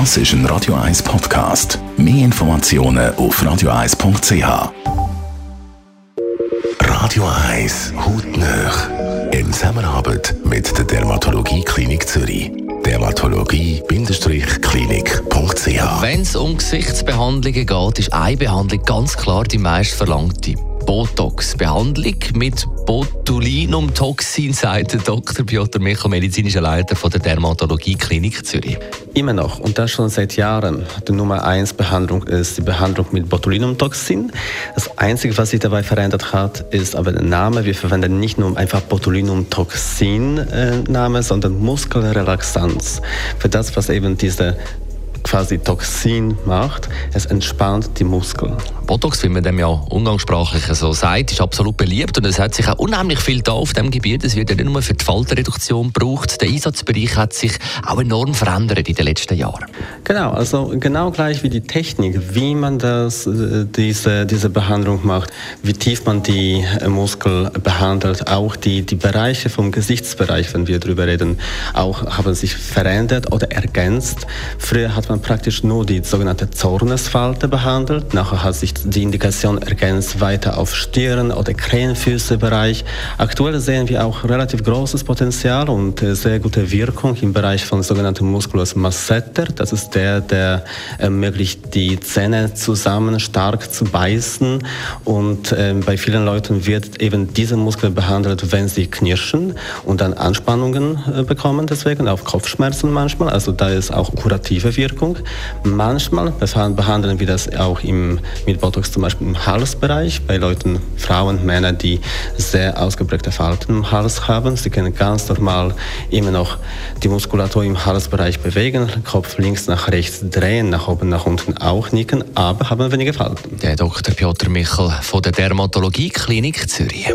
Das ist ein Radio 1 Podcast. Mehr Informationen auf radio1.ch. Radio 1 Hautnöch. In Zusammenarbeit mit der Dermatologie Klinik Zürich. Dermatologie-klinik.ch Wenn es um Gesichtsbehandlungen geht, ist eine Behandlung ganz klar die meist verlangte. Botox-Behandlung mit Botulinumtoxin, sagt Dr. Piotr Michel, medizinischer Leiter der Dermatologie Klinik Zürich. Immer noch, und das schon seit Jahren. Die Nummer 1 Behandlung ist die Behandlung mit Botulinumtoxin. Das Einzige, was sich dabei verändert hat, ist aber der Name. Wir verwenden nicht nur einfach Botulinumtoxin-Name, äh, sondern Muskelrelaxanz. Für das, was eben diese quasi Toxin macht. Es entspannt die Muskeln. Botox, wie man dem ja umgangssprachlich so sagt, ist absolut beliebt und es hat sich auch unheimlich viel da auf dem Gebiet. Es wird ja nicht nur für die Faltenreduktion gebraucht. Der Einsatzbereich hat sich auch enorm verändert in den letzten Jahren. Genau, also genau gleich wie die Technik, wie man das, äh, diese, diese Behandlung macht, wie tief man die äh, Muskel behandelt, auch die, die Bereiche vom Gesichtsbereich, wenn wir darüber reden, auch haben sich verändert oder ergänzt. Früher hat man praktisch nur die sogenannte Zornesfalte behandelt. Nachher hat sich die Indikation ergänzt weiter auf Stirn- oder Krähenfüßebereich. Aktuell sehen wir auch relativ großes Potenzial und äh, sehr gute Wirkung im Bereich von sogenannten Musculus masseter. Das ist der, der ermöglicht, die Zähne zusammen stark zu beißen. Und äh, bei vielen Leuten wird eben dieser Muskel behandelt, wenn sie knirschen und dann Anspannungen äh, bekommen, deswegen auch Kopfschmerzen manchmal. Also da ist auch kurative Wirkung. Manchmal behandeln wir das auch im, mit Botox zum Beispiel im Halsbereich bei Leuten, Frauen, Männern, die sehr ausgeprägte Falten im Hals haben. Sie können ganz normal immer noch die Muskulatur im Halsbereich bewegen, Kopf links nach rechts drehen, nach oben, nach unten auch nicken, aber haben weniger Falten. Der Dr. Piotr Michel von der Dermatologie Klinik Zürich.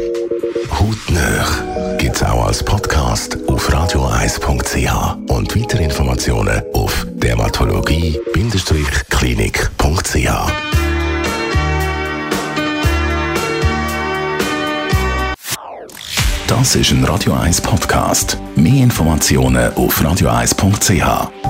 Hautnöch gibt es auch als Podcast auf radioeis.ch und weitere Informationen auf dermatologie-klinik.ch. Das ist ein Radio 1 Podcast. Mehr Informationen auf radioeis.ch.